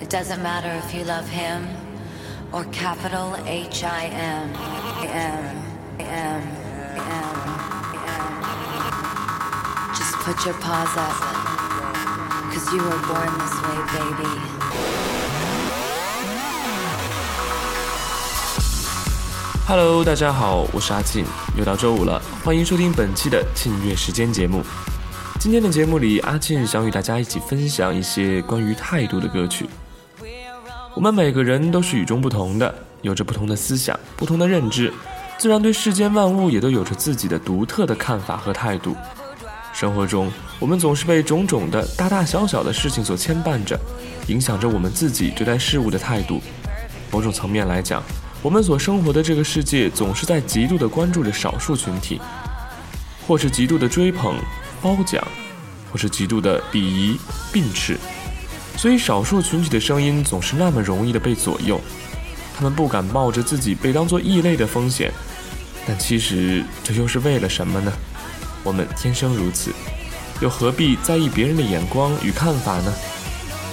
It doesn't matter if you love him or capital H I M M M M M. Just put your paws up, cause you were born this way, baby. Hello，大家好，我是阿庆，又到周五了，欢迎收听本期的庆月时间节目。今天的节目里，阿庆想与大家一起分享一些关于态度的歌曲。我们每个人都是与众不同的，有着不同的思想、不同的认知，自然对世间万物也都有着自己的独特的看法和态度。生活中，我们总是被种种的大大小小的事情所牵绊着，影响着我们自己对待事物的态度。某种层面来讲，我们所生活的这个世界总是在极度的关注着少数群体，或是极度的追捧。褒奖，或是极度的鄙夷、并斥，所以少数群体的声音总是那么容易的被左右。他们不敢冒着自己被当作异类的风险，但其实这又是为了什么呢？我们天生如此，又何必在意别人的眼光与看法呢？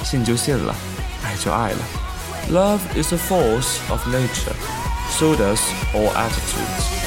信就信了，爱就爱了。Love is a force of nature, so does all attitudes.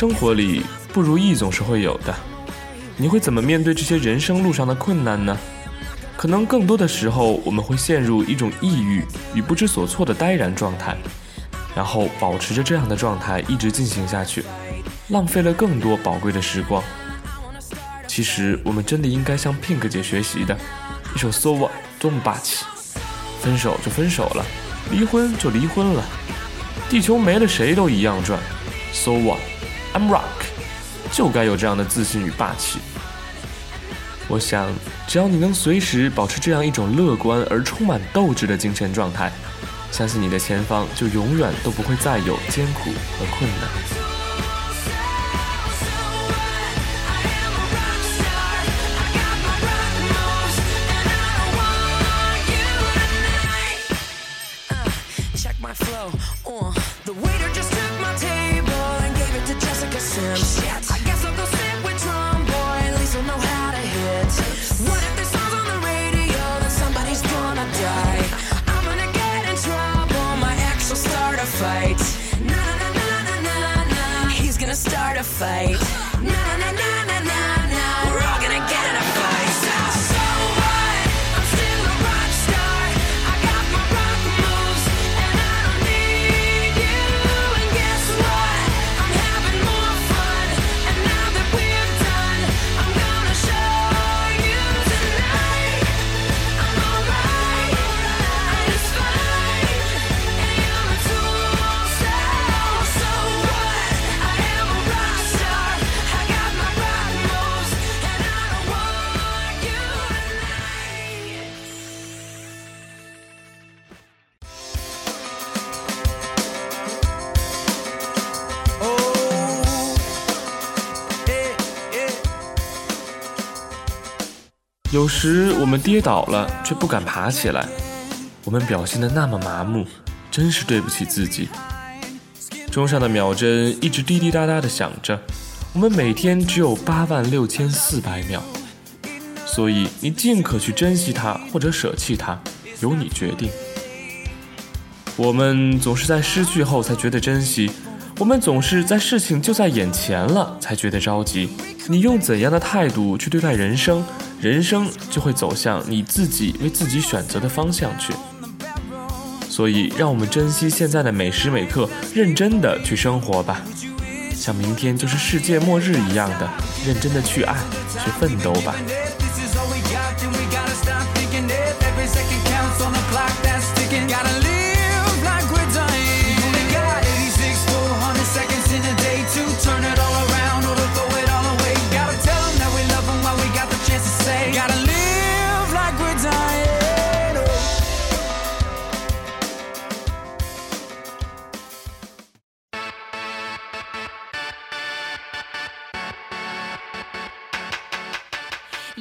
生活里不如意总是会有的，你会怎么面对这些人生路上的困难呢？可能更多的时候，我们会陷入一种抑郁与不知所措的呆然状态，然后保持着这样的状态一直进行下去，浪费了更多宝贵的时光。其实，我们真的应该向 Pink 姐学习的，一首 So What 多么霸气！分手就分手了，离婚就离婚了，地球没了谁都一样转。So what? I'm rock，就该有这样的自信与霸气。我想，只要你能随时保持这样一种乐观而充满斗志的精神状态，相信你的前方就永远都不会再有艰苦和困难。check my flow. Uh, the waiter just took my table gave it to Jessica Sims. I guess I'll go sit with Boy. At least I'll know how to hit. What if this song's on the radio? Then somebody's gonna die. I'm gonna get in trouble. My ex will start a fight. Na na na na na na. He's gonna start a fight. Na na na na. 有时我们跌倒了，却不敢爬起来；我们表现的那么麻木，真是对不起自己。钟上的秒针一直滴滴答答的响着，我们每天只有八万六千四百秒，所以你尽可去珍惜它或者舍弃它，由你决定。我们总是在失去后才觉得珍惜，我们总是在事情就在眼前了才觉得着急。你用怎样的态度去对待人生，人生就会走向你自己为自己选择的方向去。所以，让我们珍惜现在的每时每刻，认真的去生活吧，像明天就是世界末日一样的认真的去爱，去奋斗吧。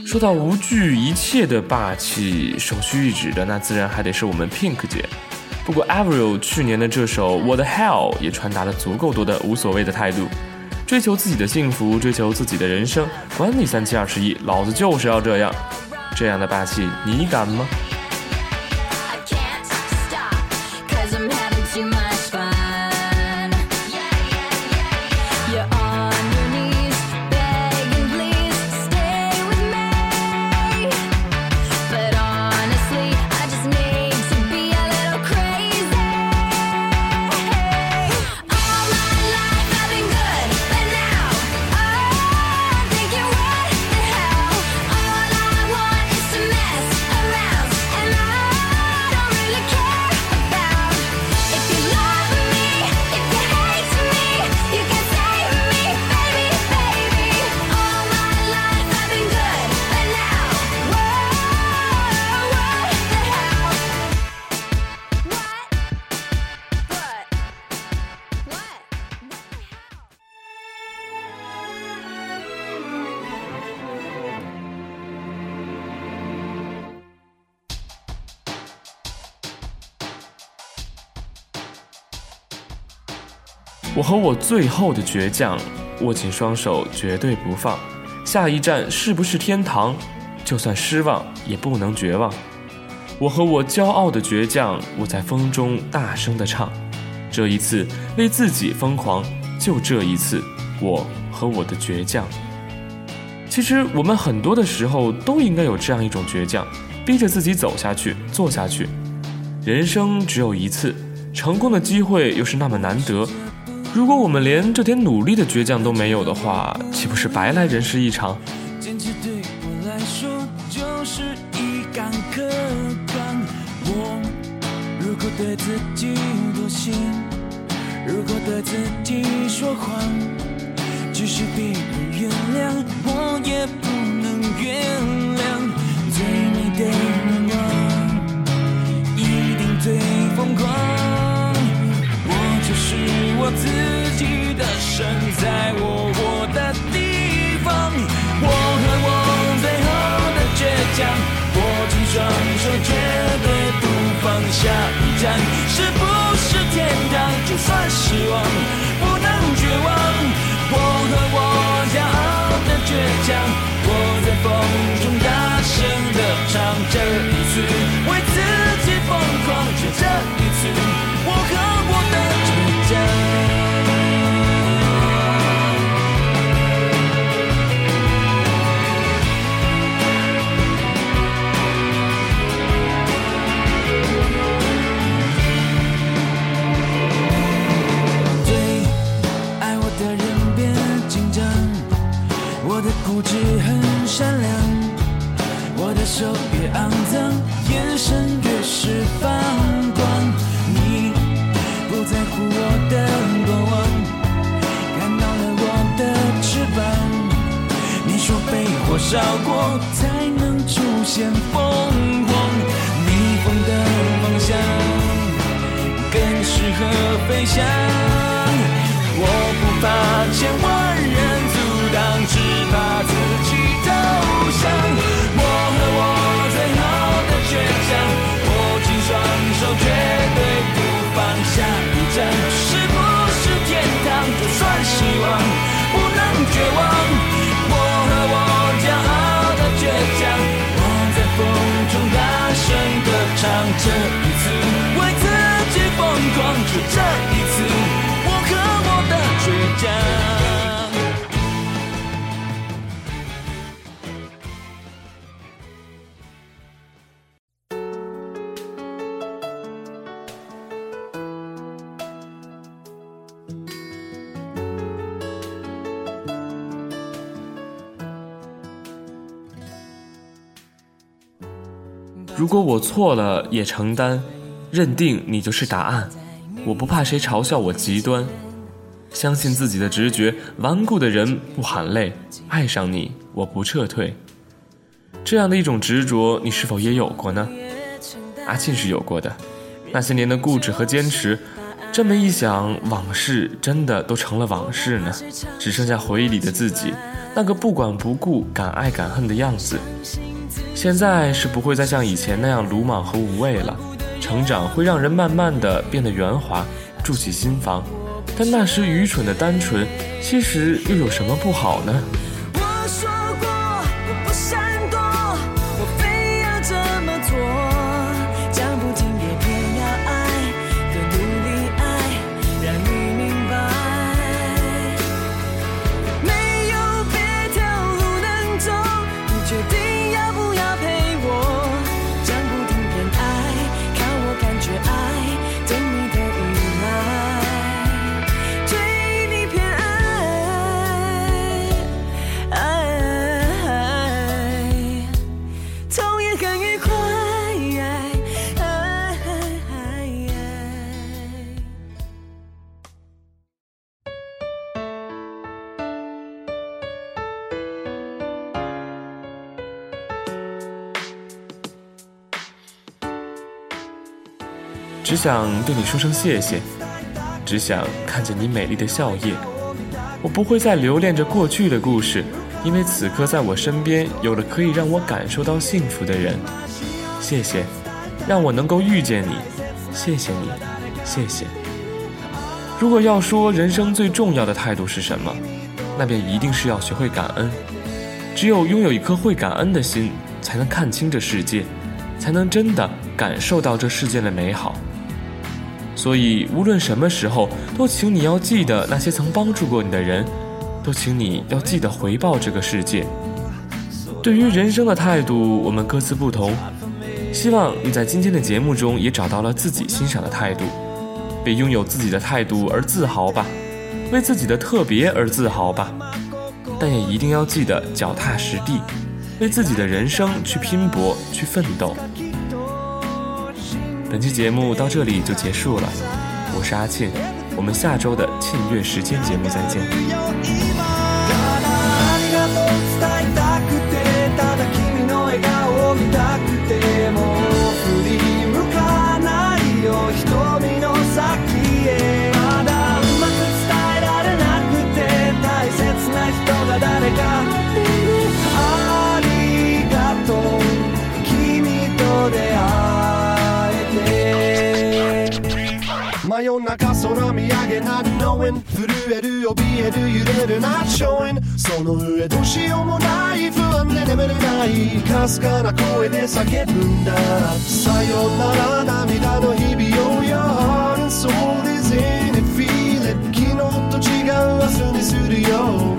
说到无惧一切的霸气，首屈一指的那自然还得是我们 Pink 姐。不过 Avril 去年的这首《What Hell》也传达了足够多的无所谓的态度，追求自己的幸福，追求自己的人生，管你三七二十一，老子就是要这样。这样的霸气，你敢吗？我和我最后的倔强，握紧双手，绝对不放。下一站是不是天堂？就算失望，也不能绝望。我和我骄傲的倔强，我在风中大声的唱。这一次为自己疯狂，就这一次，我和我的倔强。其实我们很多的时候都应该有这样一种倔强，逼着自己走下去，做下去。人生只有一次，成功的机会又是那么难得。如果我们连这点努力的倔强都没有的话，岂不是白来人世一场？坚持对我来说就是一杆可观。我如果对自己妥协，如果对自己说谎，即使别人原谅，我也不能原谅。最美的愿望，一定最疯狂。我自己的神，在我活的地方。我和我最后的倔强，握紧双手，绝对不放。下一站是不是天堂？就算失望，不能绝望。我和我骄傲的倔强，我在风中大声的唱。这一次被火烧过才能出现凤凰，逆风的方向。更适合飞翔。我不怕千万如果我错了，也承担，认定你就是答案。我不怕谁嘲笑我极端，相信自己的直觉。顽固的人不喊累，爱上你我不撤退。这样的一种执着，你是否也有过呢？阿庆是有过的。那些年的固执和坚持，这么一想，往事真的都成了往事呢，只剩下回忆里的自己，那个不管不顾、敢爱敢恨的样子。现在是不会再像以前那样鲁莽和无畏了。成长会让人慢慢的变得圆滑，筑起心房，但那时愚蠢的单纯，其实又有什么不好呢？想对你说声谢谢，只想看见你美丽的笑靥。我不会再留恋着过去的故事，因为此刻在我身边有了可以让我感受到幸福的人。谢谢，让我能够遇见你。谢谢你，谢谢。如果要说人生最重要的态度是什么，那便一定是要学会感恩。只有拥有一颗会感恩的心，才能看清这世界，才能真的感受到这世界的美好。所以，无论什么时候，都请你要记得那些曾帮助过你的人，都请你要记得回报这个世界。对于人生的态度，我们各自不同。希望你在今天的节目中也找到了自己欣赏的态度，为拥有自己的态度而自豪吧，为自己的特别而自豪吧。但也一定要记得脚踏实地，为自己的人生去拼搏、去奋斗。本期节目到这里就结束了，我是阿庆，我们下周的庆月时间节目再见。真夜中空見上げな knowing 震える怯える揺れる not showing その上どうしようもない不安で眠れないかすかな声で叫ぶんだ。さよなら涙の日々を Your heart and soul is in it feel it 昨日と違う明日にするよ。